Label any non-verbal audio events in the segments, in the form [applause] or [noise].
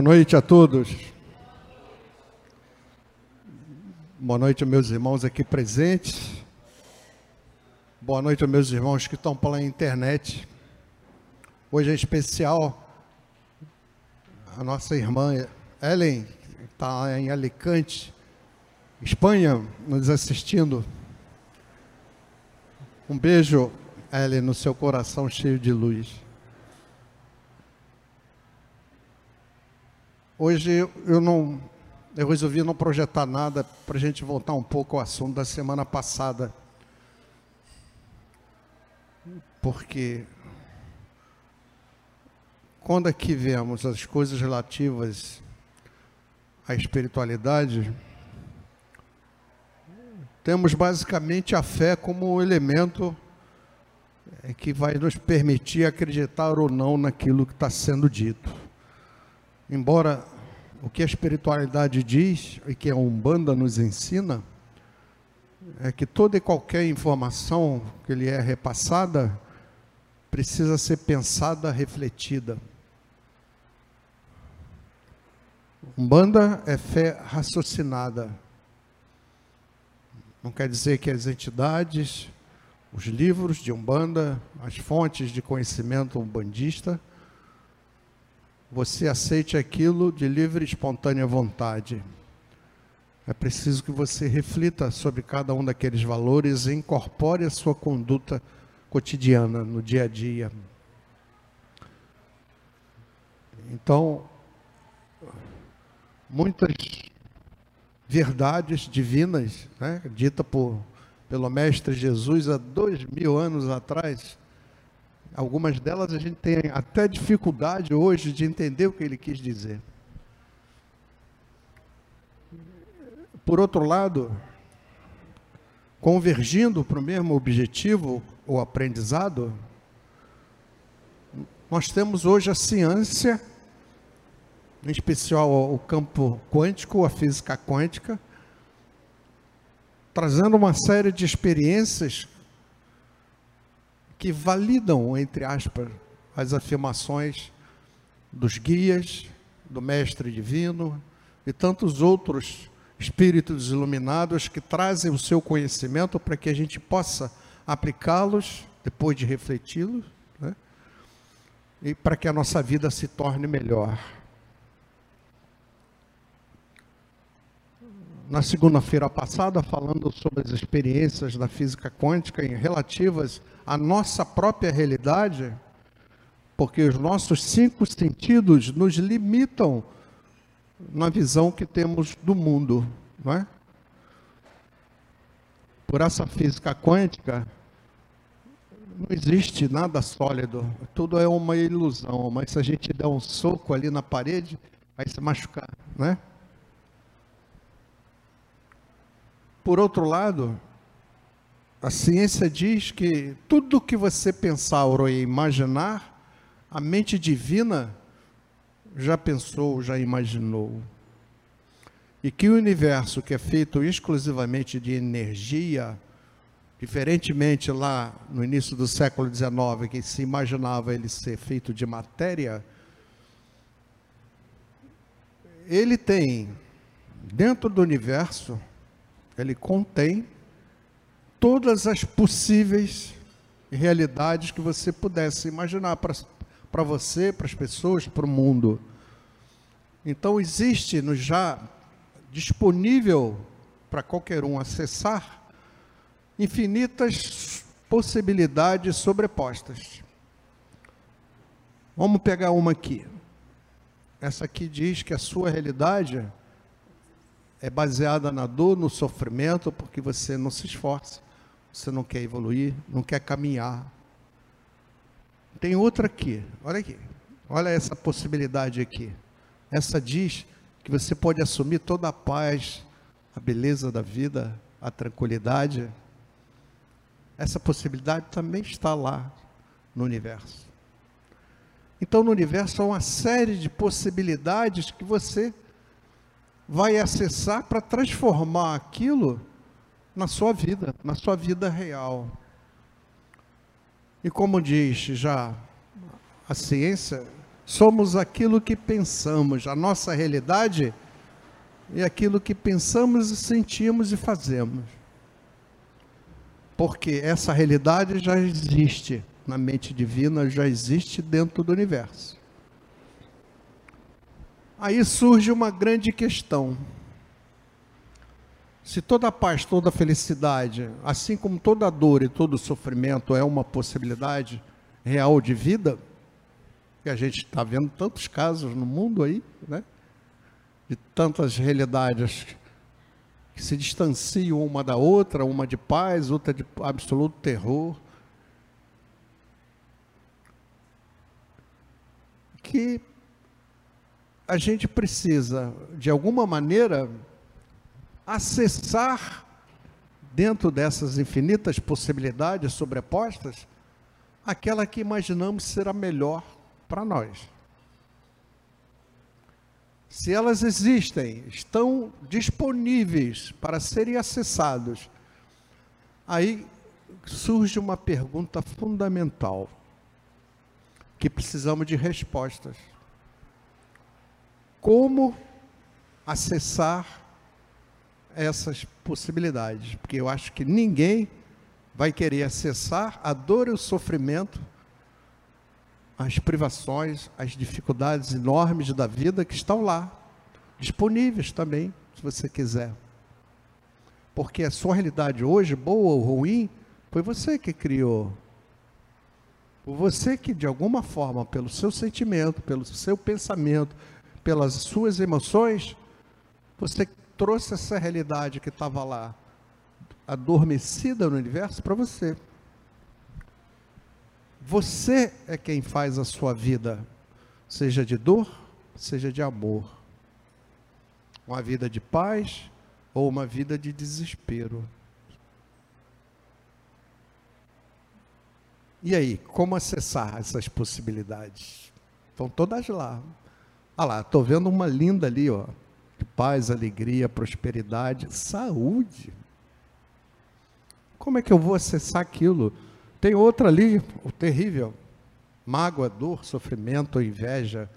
Boa noite a todos. Boa noite aos meus irmãos aqui presentes. Boa noite aos meus irmãos que estão pela internet. Hoje é especial a nossa irmã Ellen, que está em Alicante, Espanha, nos assistindo. Um beijo, Ellen, no seu coração cheio de luz. Hoje eu não, eu resolvi não projetar nada para a gente voltar um pouco ao assunto da semana passada, porque quando aqui vemos as coisas relativas à espiritualidade, temos basicamente a fé como elemento é, que vai nos permitir acreditar ou não naquilo que está sendo dito. Embora o que a espiritualidade diz e que a Umbanda nos ensina é que toda e qualquer informação que lhe é repassada precisa ser pensada, refletida. Umbanda é fé raciocinada. Não quer dizer que as entidades, os livros de Umbanda, as fontes de conhecimento umbandista você aceite aquilo de livre e espontânea vontade. É preciso que você reflita sobre cada um daqueles valores e incorpore a sua conduta cotidiana, no dia a dia. Então, muitas verdades divinas, né, dita por, pelo Mestre Jesus há dois mil anos atrás, Algumas delas a gente tem até dificuldade hoje de entender o que ele quis dizer. Por outro lado, convergindo para o mesmo objetivo, o aprendizado, nós temos hoje a ciência, em especial o campo quântico, a física quântica, trazendo uma série de experiências que validam, entre aspas, as afirmações dos guias, do Mestre Divino e tantos outros espíritos iluminados que trazem o seu conhecimento para que a gente possa aplicá-los depois de refleti-los né? e para que a nossa vida se torne melhor. Na segunda-feira passada, falando sobre as experiências da física quântica relativas a nossa própria realidade, porque os nossos cinco sentidos nos limitam na visão que temos do mundo, não é? Por essa física quântica, não existe nada sólido, tudo é uma ilusão, mas se a gente der um soco ali na parede, vai se machucar, né? Por outro lado, a ciência diz que tudo que você pensar ou imaginar, a mente divina já pensou, já imaginou. E que o universo que é feito exclusivamente de energia, diferentemente lá no início do século XIX, que se imaginava ele ser feito de matéria, ele tem, dentro do universo, ele contém todas as possíveis realidades que você pudesse imaginar para você, para as pessoas, para o mundo. Então existe no já disponível para qualquer um acessar infinitas possibilidades sobrepostas. Vamos pegar uma aqui. Essa aqui diz que a sua realidade é baseada na dor, no sofrimento, porque você não se esforça você não quer evoluir, não quer caminhar. Tem outra aqui, olha aqui, olha essa possibilidade aqui. Essa diz que você pode assumir toda a paz, a beleza da vida, a tranquilidade. Essa possibilidade também está lá no universo. Então, no universo há uma série de possibilidades que você vai acessar para transformar aquilo na sua vida, na sua vida real. E como diz já a ciência, Somos aquilo que pensamos, a nossa realidade é aquilo que pensamos e sentimos e fazemos. Porque essa realidade já existe na mente divina, já existe dentro do universo. Aí surge uma grande questão. Se toda paz, toda felicidade, assim como toda dor e todo sofrimento é uma possibilidade real de vida, que a gente está vendo tantos casos no mundo aí, né? De tantas realidades que se distanciam uma da outra, uma de paz, outra de absoluto terror. Que a gente precisa, de alguma maneira, acessar dentro dessas infinitas possibilidades sobrepostas aquela que imaginamos ser a melhor para nós. Se elas existem, estão disponíveis para serem acessados, aí surge uma pergunta fundamental que precisamos de respostas. Como acessar essas possibilidades? Porque eu acho que ninguém vai querer acessar a dor e o sofrimento as privações, as dificuldades enormes da vida que estão lá, disponíveis também, se você quiser. Porque a sua realidade hoje, boa ou ruim, foi você que criou. Foi você que, de alguma forma, pelo seu sentimento, pelo seu pensamento, pelas suas emoções, você trouxe essa realidade que estava lá, adormecida no universo, para você. Você é quem faz a sua vida, seja de dor, seja de amor. Uma vida de paz ou uma vida de desespero. E aí, como acessar essas possibilidades? Estão todas lá. Ah lá, estou vendo uma linda ali, ó. Paz, alegria, prosperidade, saúde. Como é que eu vou acessar aquilo? Tem outra ali, o terrível: mágoa, dor, sofrimento, inveja.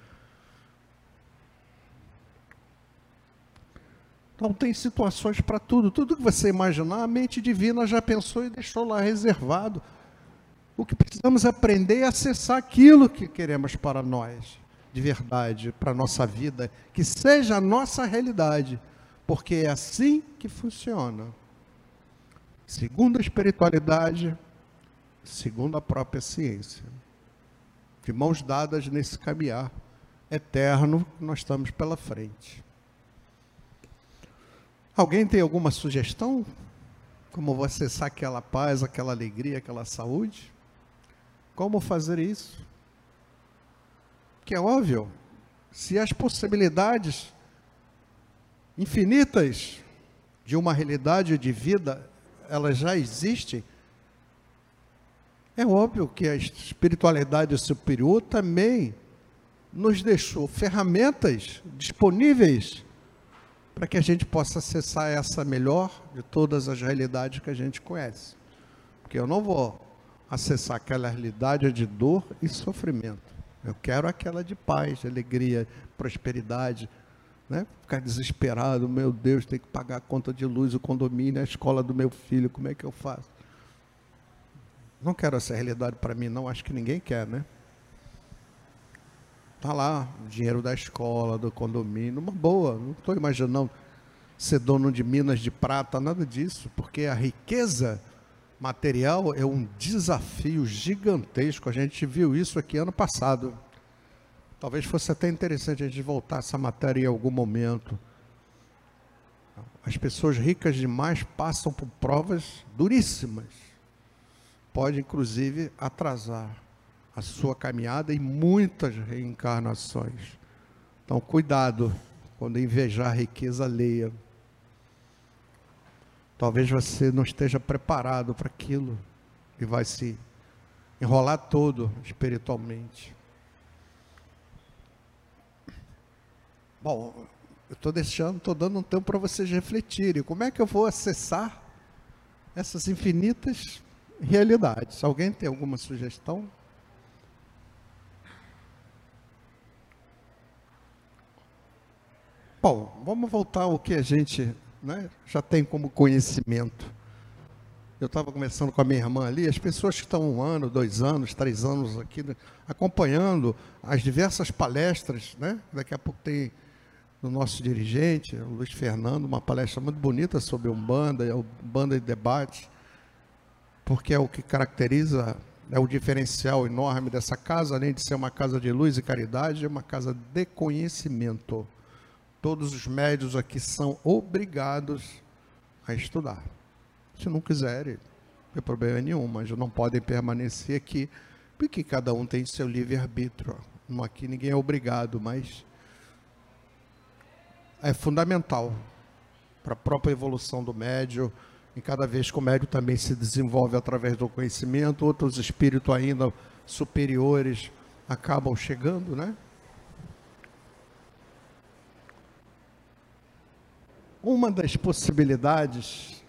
Então tem situações para tudo. Tudo que você imaginar, a mente divina já pensou e deixou lá reservado. O que precisamos aprender é acessar aquilo que queremos para nós, de verdade, para a nossa vida, que seja a nossa realidade, porque é assim que funciona. Segundo a espiritualidade, segundo a própria ciência. De mãos dadas nesse caminhar eterno que nós estamos pela frente. Alguém tem alguma sugestão? Como acessar aquela paz, aquela alegria, aquela saúde? Como fazer isso? Que é óbvio, se as possibilidades infinitas de uma realidade de vida, elas já existem, é óbvio que a espiritualidade superior também nos deixou ferramentas disponíveis para que a gente possa acessar essa melhor de todas as realidades que a gente conhece. Porque eu não vou acessar aquela realidade de dor e sofrimento. Eu quero aquela de paz, alegria, prosperidade. Né? Ficar desesperado, meu Deus, tem que pagar a conta de luz, o condomínio, a escola do meu filho, como é que eu faço? Não quero essa realidade para mim, não. Acho que ninguém quer, né? Tá lá, o dinheiro da escola, do condomínio, uma boa. Não estou imaginando ser dono de minas de prata, nada disso, porque a riqueza material é um desafio gigantesco. A gente viu isso aqui ano passado. Talvez fosse até interessante a gente voltar essa matéria em algum momento. As pessoas ricas demais passam por provas duríssimas pode inclusive atrasar a sua caminhada em muitas reencarnações. Então, cuidado quando invejar a riqueza alheia. Talvez você não esteja preparado para aquilo e vai se enrolar todo espiritualmente. Bom, eu estou deixando, estou dando um tempo para vocês refletirem. Como é que eu vou acessar essas infinitas realidades? Alguém tem alguma sugestão? Bom, vamos voltar ao que a gente né, já tem como conhecimento. Eu estava conversando com a minha irmã ali, as pessoas que estão um ano, dois anos, três anos aqui, né, acompanhando as diversas palestras, né? Daqui a pouco tem do nosso dirigente, o Luiz Fernando, uma palestra muito bonita sobre Umbanda, o Umbanda e debate, porque é o que caracteriza, é o diferencial enorme dessa casa, além de ser uma casa de luz e caridade, é uma casa de conhecimento. Todos os médios aqui são obrigados a estudar. Se não quiserem, não tem problema nenhum, mas não podem permanecer aqui, porque cada um tem seu livre-arbítrio. Aqui ninguém é obrigado, mas é fundamental para a própria evolução do médio. E cada vez que o médio também se desenvolve através do conhecimento, outros espíritos ainda superiores acabam chegando, né? Uma das possibilidades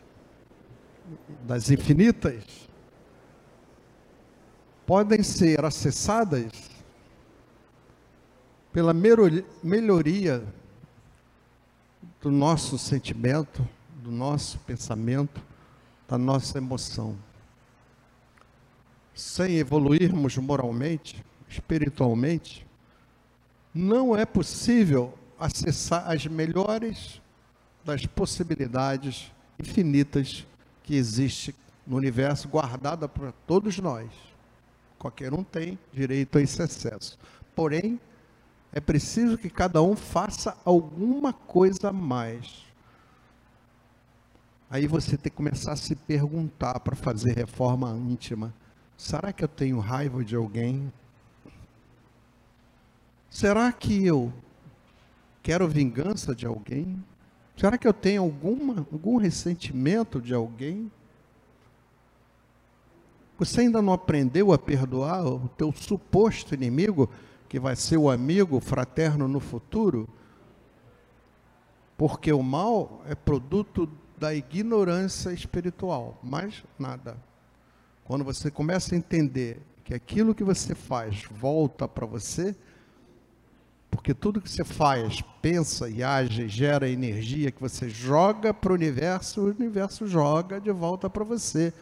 das infinitas podem ser acessadas pela melhoria do nosso sentimento, do nosso pensamento, da nossa emoção. Sem evoluirmos moralmente, espiritualmente, não é possível acessar as melhores das possibilidades infinitas que existe no universo guardada para todos nós. Qualquer um tem direito a esse acesso. Porém, é preciso que cada um faça alguma coisa a mais. Aí você tem que começar a se perguntar para fazer reforma íntima: será que eu tenho raiva de alguém? Será que eu quero vingança de alguém? Será que eu tenho alguma, algum ressentimento de alguém? Você ainda não aprendeu a perdoar o teu suposto inimigo? que vai ser o amigo fraterno no futuro, porque o mal é produto da ignorância espiritual, mais nada. Quando você começa a entender que aquilo que você faz volta para você, porque tudo que você faz, pensa e age, gera energia que você joga para o universo, o universo joga de volta para você.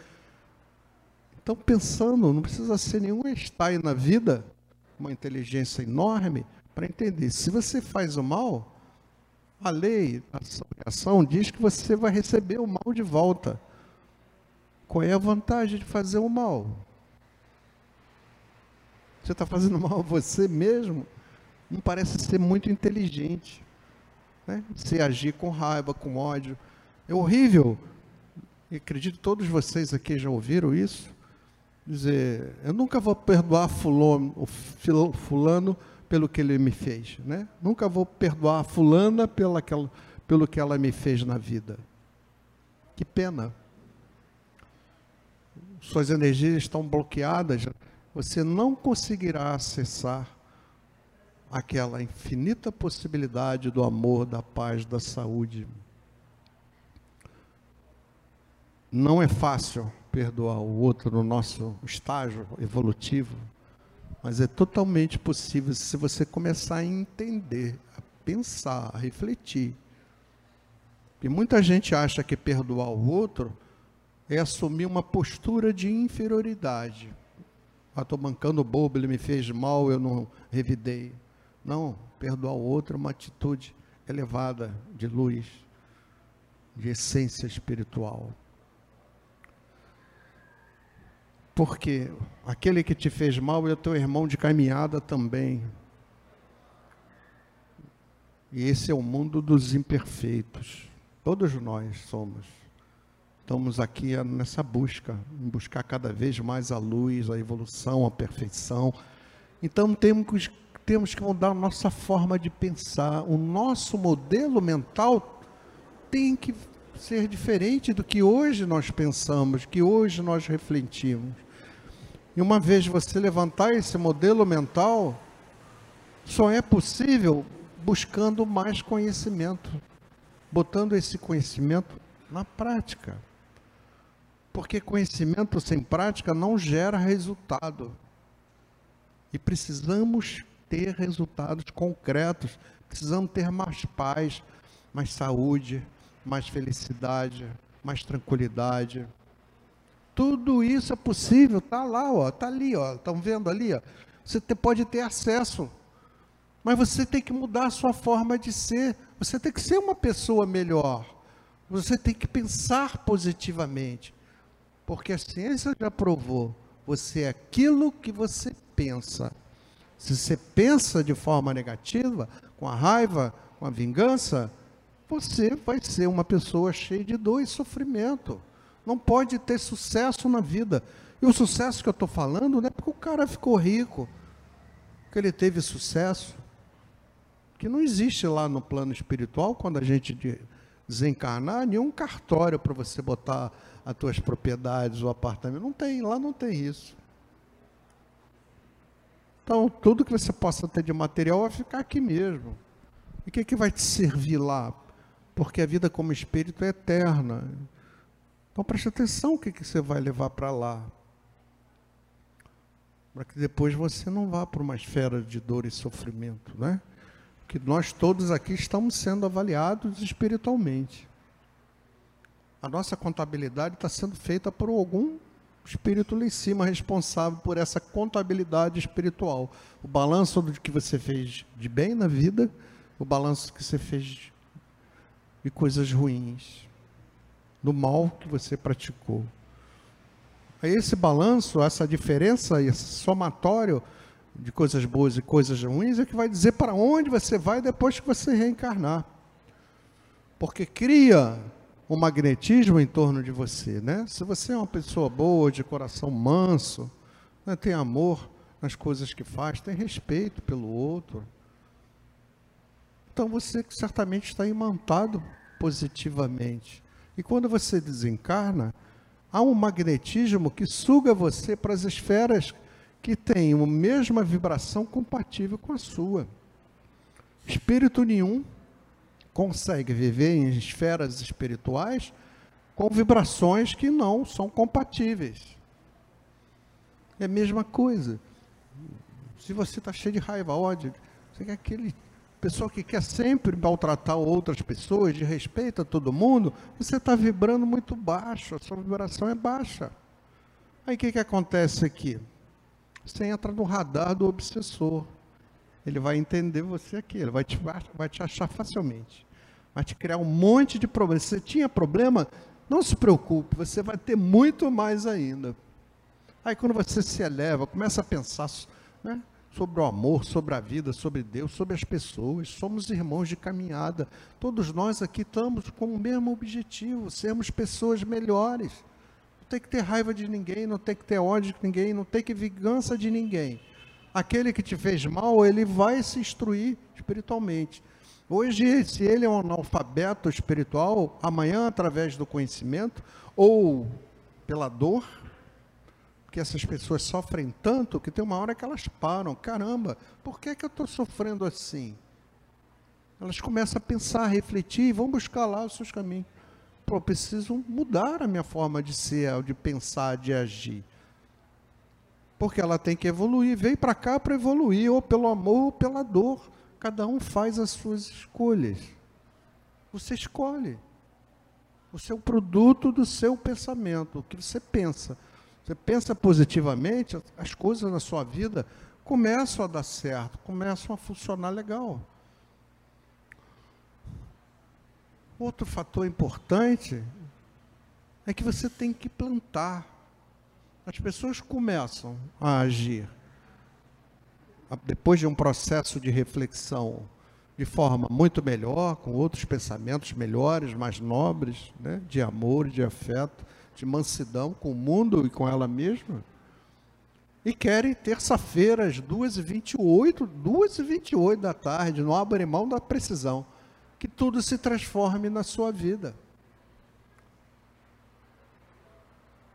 Então, pensando, não precisa ser nenhum Einstein na vida uma inteligência enorme para entender. Se você faz o mal, a lei, a ação diz que você vai receber o mal de volta. Qual é a vantagem de fazer o mal? Você está fazendo [laughs] mal a você mesmo? Não parece ser muito inteligente. Né? Se agir com raiva, com ódio. É horrível. E acredito que todos vocês aqui já ouviram isso dizer, eu nunca vou perdoar fulano, fulano pelo que ele me fez, né? Nunca vou perdoar fulana pela pelo que ela me fez na vida. Que pena. Suas energias estão bloqueadas, você não conseguirá acessar aquela infinita possibilidade do amor, da paz, da saúde. Não é fácil perdoar o outro no nosso estágio evolutivo, mas é totalmente possível se você começar a entender, a pensar, a refletir. E muita gente acha que perdoar o outro é assumir uma postura de inferioridade. Ah, estou mancando bobo, ele me fez mal, eu não revidei. Não, perdoar o outro é uma atitude elevada de luz, de essência espiritual. Porque aquele que te fez mal é teu irmão de caminhada também. E esse é o mundo dos imperfeitos. Todos nós somos. Estamos aqui nessa busca, em buscar cada vez mais a luz, a evolução, a perfeição. Então temos, temos que mudar a nossa forma de pensar. O nosso modelo mental tem que ser diferente do que hoje nós pensamos, que hoje nós refletimos. E uma vez você levantar esse modelo mental, só é possível buscando mais conhecimento, botando esse conhecimento na prática. Porque conhecimento sem prática não gera resultado. E precisamos ter resultados concretos, Precisamos ter mais paz, mais saúde, mais felicidade, mais tranquilidade. Tudo isso é possível, tá lá, ó, tá ali, ó, estão vendo ali, ó. Você pode ter acesso, mas você tem que mudar a sua forma de ser. Você tem que ser uma pessoa melhor. Você tem que pensar positivamente, porque a ciência já provou. Você é aquilo que você pensa. Se você pensa de forma negativa, com a raiva, com a vingança, você vai ser uma pessoa cheia de dor e sofrimento. Não pode ter sucesso na vida. E o sucesso que eu estou falando não é porque o cara ficou rico, que ele teve sucesso, que não existe lá no plano espiritual, quando a gente desencarnar, nenhum cartório para você botar as tuas propriedades, o apartamento. Não tem, lá não tem isso. Então, tudo que você possa ter de material vai ficar aqui mesmo. E o que, é que vai te servir lá? Porque a vida como espírito é eterna. Então, preste atenção o que, que você vai levar para lá. Para que depois você não vá para uma esfera de dor e sofrimento, né? Que nós todos aqui estamos sendo avaliados espiritualmente. A nossa contabilidade está sendo feita por algum espírito lá em cima responsável por essa contabilidade espiritual. O balanço do que você fez de bem na vida, o balanço que você fez de coisas ruins, do mal que você praticou. Esse balanço, essa diferença, esse somatório de coisas boas e coisas ruins é que vai dizer para onde você vai depois que você reencarnar. Porque cria um magnetismo em torno de você, né? Se você é uma pessoa boa, de coração manso, né, tem amor nas coisas que faz, tem respeito pelo outro, então você certamente está imantado positivamente. E quando você desencarna, há um magnetismo que suga você para as esferas que têm a mesma vibração compatível com a sua. Espírito nenhum consegue viver em esferas espirituais com vibrações que não são compatíveis. É a mesma coisa. Se você está cheio de raiva, ódio, você quer aquele pessoa que quer sempre maltratar outras pessoas, de respeito a todo mundo, você está vibrando muito baixo, a sua vibração é baixa. Aí o que, que acontece aqui? Você entra no radar do obsessor ele vai entender você aqui, ele vai te, vai te achar facilmente. Vai te criar um monte de problemas. Se você tinha problema, não se preocupe, você vai ter muito mais ainda. Aí quando você se eleva, começa a pensar né, sobre o amor, sobre a vida, sobre Deus, sobre as pessoas, somos irmãos de caminhada. Todos nós aqui estamos com o mesmo objetivo, sermos pessoas melhores. Não tem que ter raiva de ninguém, não tem que ter ódio de ninguém, não tem que vingança de ninguém aquele que te fez mal, ele vai se instruir espiritualmente. Hoje, se ele é um analfabeto espiritual, amanhã, através do conhecimento ou pela dor, porque essas pessoas sofrem tanto que tem uma hora que elas param. Caramba, por que, é que eu estou sofrendo assim? Elas começam a pensar, a refletir e vão buscar lá os seus caminhos. Pô, eu preciso mudar a minha forma de ser, de pensar, de agir porque ela tem que evoluir. Veio para cá para evoluir, ou pelo amor ou pela dor. Cada um faz as suas escolhas. Você escolhe. O seu produto do seu pensamento, o que você pensa. Você pensa positivamente, as coisas na sua vida começam a dar certo, começam a funcionar legal. Outro fator importante é que você tem que plantar as pessoas começam a agir depois de um processo de reflexão de forma muito melhor, com outros pensamentos melhores, mais nobres, né? de amor, de afeto, de mansidão com o mundo e com ela mesma. E querem terça-feira, às 2h28, 2h28 da tarde, não abre mão da precisão, que tudo se transforme na sua vida.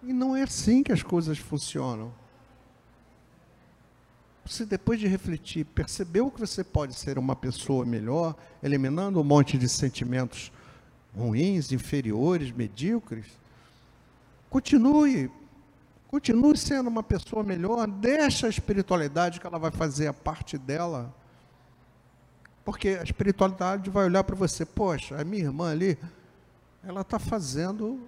E não é assim que as coisas funcionam. Você, depois de refletir, percebeu que você pode ser uma pessoa melhor, eliminando um monte de sentimentos ruins, inferiores, medíocres? Continue. Continue sendo uma pessoa melhor. Deixa a espiritualidade que ela vai fazer a parte dela. Porque a espiritualidade vai olhar para você, poxa, a minha irmã ali, ela está fazendo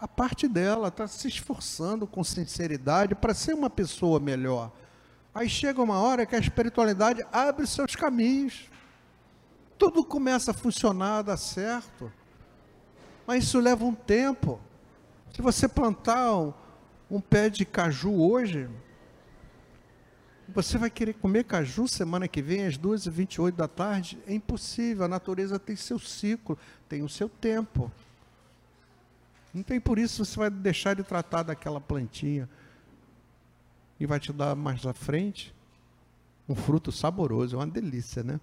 a parte dela, está se esforçando com sinceridade para ser uma pessoa melhor. Aí chega uma hora que a espiritualidade abre seus caminhos. Tudo começa a funcionar, dá certo. Mas isso leva um tempo. Se você plantar um, um pé de caju hoje, você vai querer comer caju semana que vem, às 2h28 da tarde? É impossível. A natureza tem seu ciclo, tem o seu tempo. Não tem por isso você vai deixar de tratar daquela plantinha. E vai te dar mais à frente um fruto saboroso. É uma delícia, né?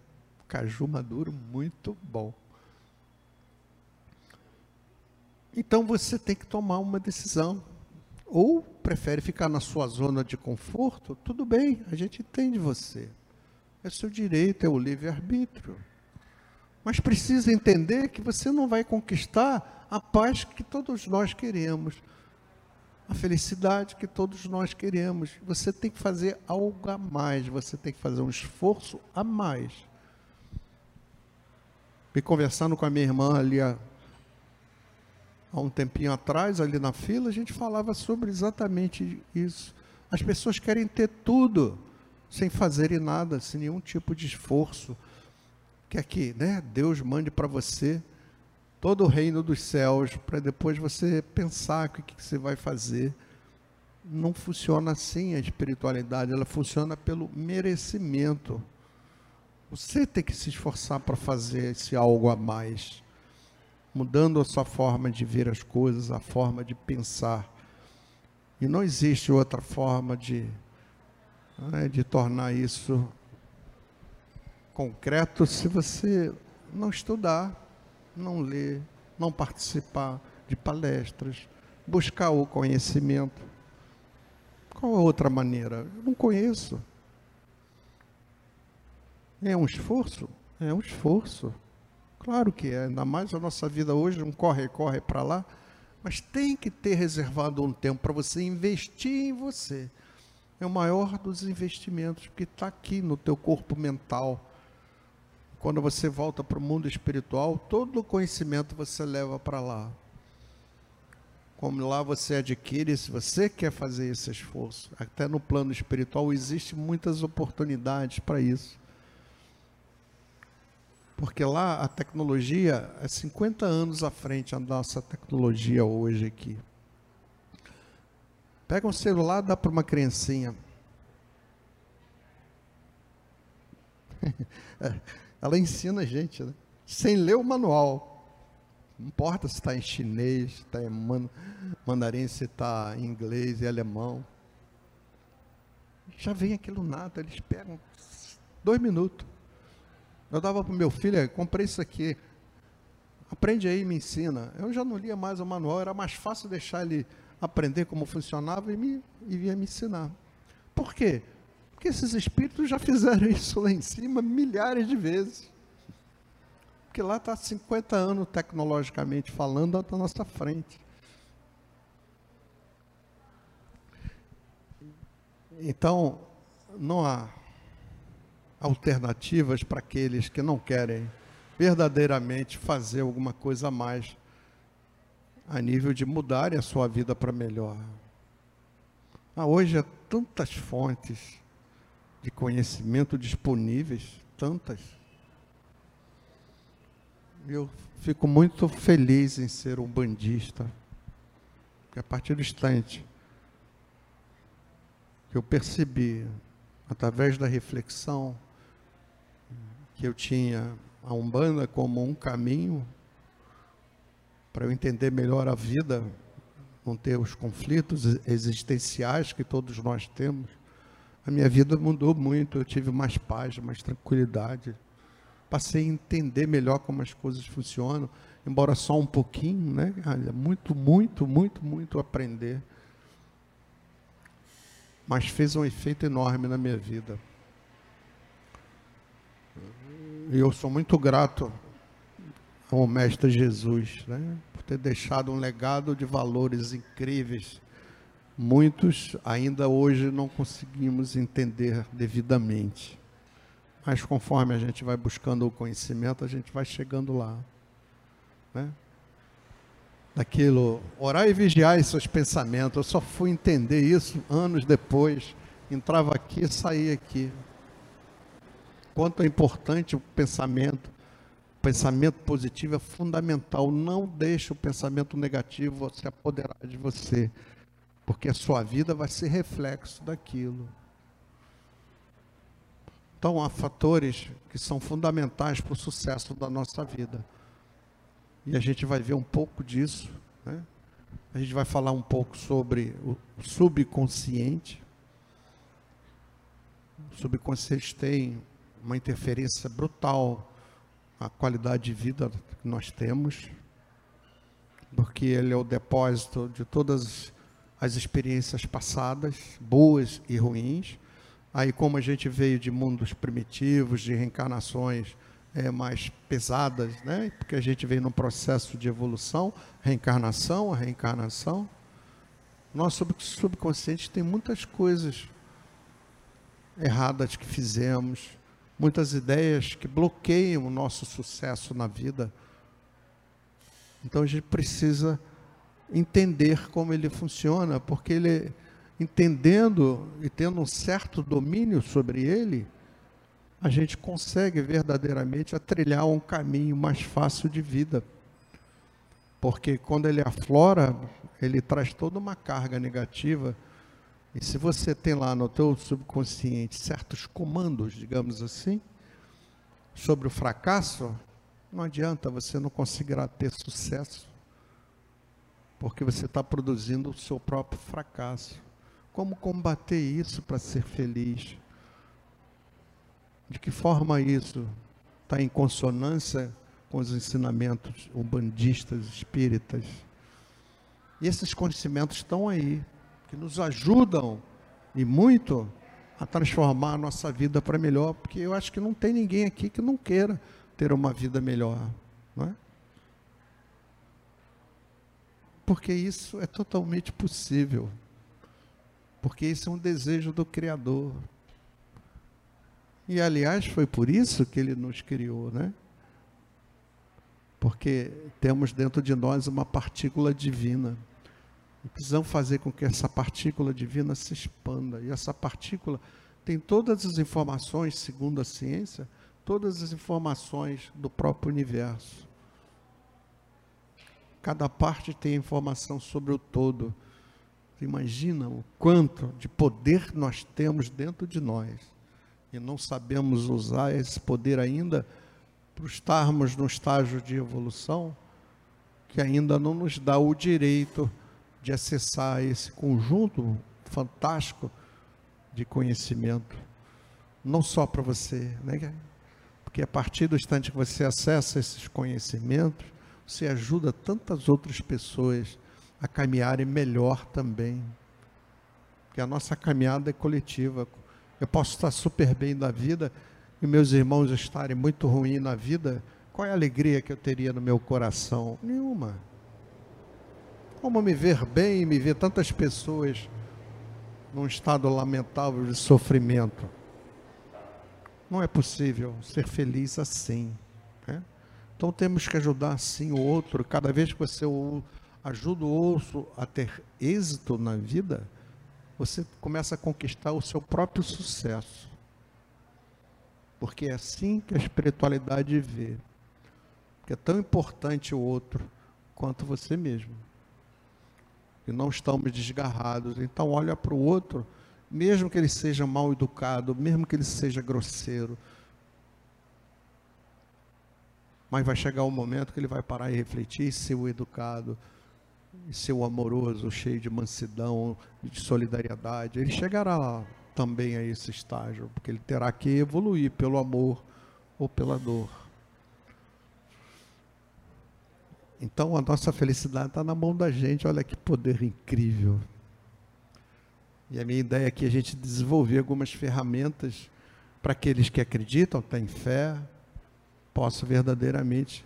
Caju maduro, muito bom. Então você tem que tomar uma decisão ou prefere ficar na sua zona de conforto, tudo bem, a gente entende você. É seu direito, é o livre-arbítrio. Mas precisa entender que você não vai conquistar a paz que todos nós queremos, a felicidade que todos nós queremos. Você tem que fazer algo a mais, você tem que fazer um esforço a mais. E conversando com a minha irmã ali há um tempinho atrás, ali na fila, a gente falava sobre exatamente isso. As pessoas querem ter tudo sem fazerem nada, sem nenhum tipo de esforço. Que né, Deus mande para você todo o reino dos céus, para depois você pensar o que, que você vai fazer. Não funciona assim a espiritualidade, ela funciona pelo merecimento. Você tem que se esforçar para fazer esse algo a mais mudando a sua forma de ver as coisas, a forma de pensar. E não existe outra forma de, né, de tornar isso concreto se você não estudar, não ler, não participar de palestras, buscar o conhecimento. Qual a outra maneira? Eu não conheço. É um esforço? É um esforço. Claro que é, ainda mais a nossa vida hoje, um corre, corre para lá, mas tem que ter reservado um tempo para você investir em você. É o maior dos investimentos, porque está aqui no teu corpo mental. Quando você volta para o mundo espiritual, todo o conhecimento você leva para lá. Como lá você adquire, se você quer fazer esse esforço, até no plano espiritual existem muitas oportunidades para isso. Porque lá a tecnologia é 50 anos à frente a nossa tecnologia hoje aqui. Pega um celular, dá para uma criancinha. [laughs] Ela ensina a gente, né? sem ler o manual. Não importa se está em chinês, se está em mandarim, se está em inglês e alemão. Já vem aquilo nada, eles pegam dois minutos. Eu dava para o meu filho, comprei isso aqui. Aprende aí, me ensina. Eu já não lia mais o manual, era mais fácil deixar ele aprender como funcionava e, me, e vinha me ensinar. Por quê? Porque esses espíritos já fizeram [laughs] isso lá em cima milhares de vezes. Porque lá está 50 anos tecnologicamente falando à nossa frente. Então, não há alternativas para aqueles que não querem verdadeiramente fazer alguma coisa a mais a nível de mudarem a sua vida para melhor. Ah, hoje há tantas fontes de conhecimento disponíveis, tantas. Eu fico muito feliz em ser um bandista, porque a partir do instante que eu percebi, através da reflexão, que eu tinha a Umbanda como um caminho para eu entender melhor a vida, não ter os conflitos existenciais que todos nós temos. A minha vida mudou muito, eu tive mais paz, mais tranquilidade. Passei a entender melhor como as coisas funcionam, embora só um pouquinho, né? Muito, muito, muito, muito aprender. Mas fez um efeito enorme na minha vida. E eu sou muito grato ao Mestre Jesus, né, por ter deixado um legado de valores incríveis. Muitos ainda hoje não conseguimos entender devidamente. mas conforme a gente vai buscando o conhecimento, a gente vai chegando lá. Né? Daquilo, orar e vigiar seus pensamentos. Eu só fui entender isso anos depois. Entrava aqui e saía aqui. Quanto é importante o pensamento. O pensamento positivo é fundamental. Não deixe o pensamento negativo se apoderar de você, porque a sua vida vai ser reflexo daquilo. Então, há fatores que são fundamentais para o sucesso da nossa vida. E a gente vai ver um pouco disso. Né? A gente vai falar um pouco sobre o subconsciente. O subconsciente tem uma interferência brutal na qualidade de vida que nós temos, porque ele é o depósito de todas as experiências passadas, boas e ruins Aí, como a gente veio de mundos primitivos, de reencarnações é, mais pesadas, né? porque a gente veio num processo de evolução, reencarnação, a reencarnação, nosso subconsciente tem muitas coisas erradas que fizemos, muitas ideias que bloqueiam o nosso sucesso na vida. Então a gente precisa entender como ele funciona, porque ele entendendo e tendo um certo domínio sobre ele, a gente consegue verdadeiramente trilhar um caminho mais fácil de vida. Porque quando ele aflora, ele traz toda uma carga negativa. E se você tem lá no teu subconsciente certos comandos, digamos assim, sobre o fracasso, não adianta, você não conseguirá ter sucesso, porque você está produzindo o seu próprio fracasso. Como combater isso para ser feliz? De que forma isso está em consonância com os ensinamentos umbandistas, espíritas? E esses conhecimentos estão aí, que nos ajudam e muito a transformar a nossa vida para melhor, porque eu acho que não tem ninguém aqui que não queira ter uma vida melhor, não é? Porque isso é totalmente possível porque esse é um desejo do Criador. E aliás, foi por isso que ele nos criou, né? Porque temos dentro de nós uma partícula divina. E precisamos fazer com que essa partícula divina se expanda. E essa partícula tem todas as informações, segundo a ciência, todas as informações do próprio universo. Cada parte tem informação sobre o todo. Imagina o quanto de poder nós temos dentro de nós e não sabemos usar esse poder ainda por estarmos no estágio de evolução que ainda não nos dá o direito de acessar esse conjunto fantástico de conhecimento, não só para você, né? Porque a partir do instante que você acessa esses conhecimentos, você ajuda tantas outras pessoas a caminharem melhor também. Porque a nossa caminhada é coletiva. Eu posso estar super bem na vida e meus irmãos estarem muito ruins na vida. Qual é a alegria que eu teria no meu coração? Nenhuma. Como me ver bem e me ver tantas pessoas num estado lamentável de sofrimento? Não é possível ser feliz assim. Então temos que ajudar assim o outro. Cada vez que você ajuda o outro a ter êxito na vida, você começa a conquistar o seu próprio sucesso. Porque é assim que a espiritualidade vê. Que é tão importante o outro quanto você mesmo. E não estamos desgarrados. Então olha para o outro, mesmo que ele seja mal educado, mesmo que ele seja grosseiro, mas vai chegar um momento que ele vai parar e refletir e ser o educado, e ser o amoroso, cheio de mansidão, de solidariedade, ele chegará também a esse estágio, porque ele terá que evoluir pelo amor ou pela dor. Então a nossa felicidade está na mão da gente, olha que poder incrível. E a minha ideia é que a gente desenvolver algumas ferramentas para aqueles que acreditam, têm fé, possam verdadeiramente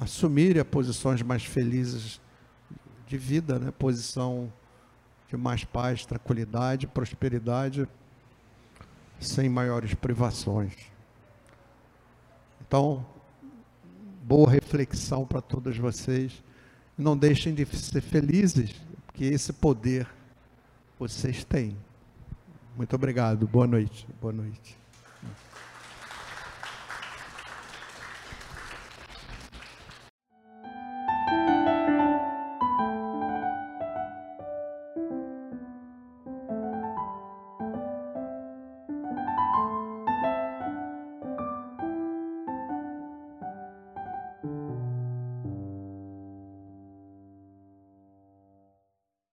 assumir posições mais felizes de vida, né? posição de mais paz, tranquilidade, prosperidade. sem maiores privações. Então, boa reflexão para todos vocês. Não deixem de ser felizes, porque esse poder vocês têm. Muito obrigado. Boa noite. Boa noite.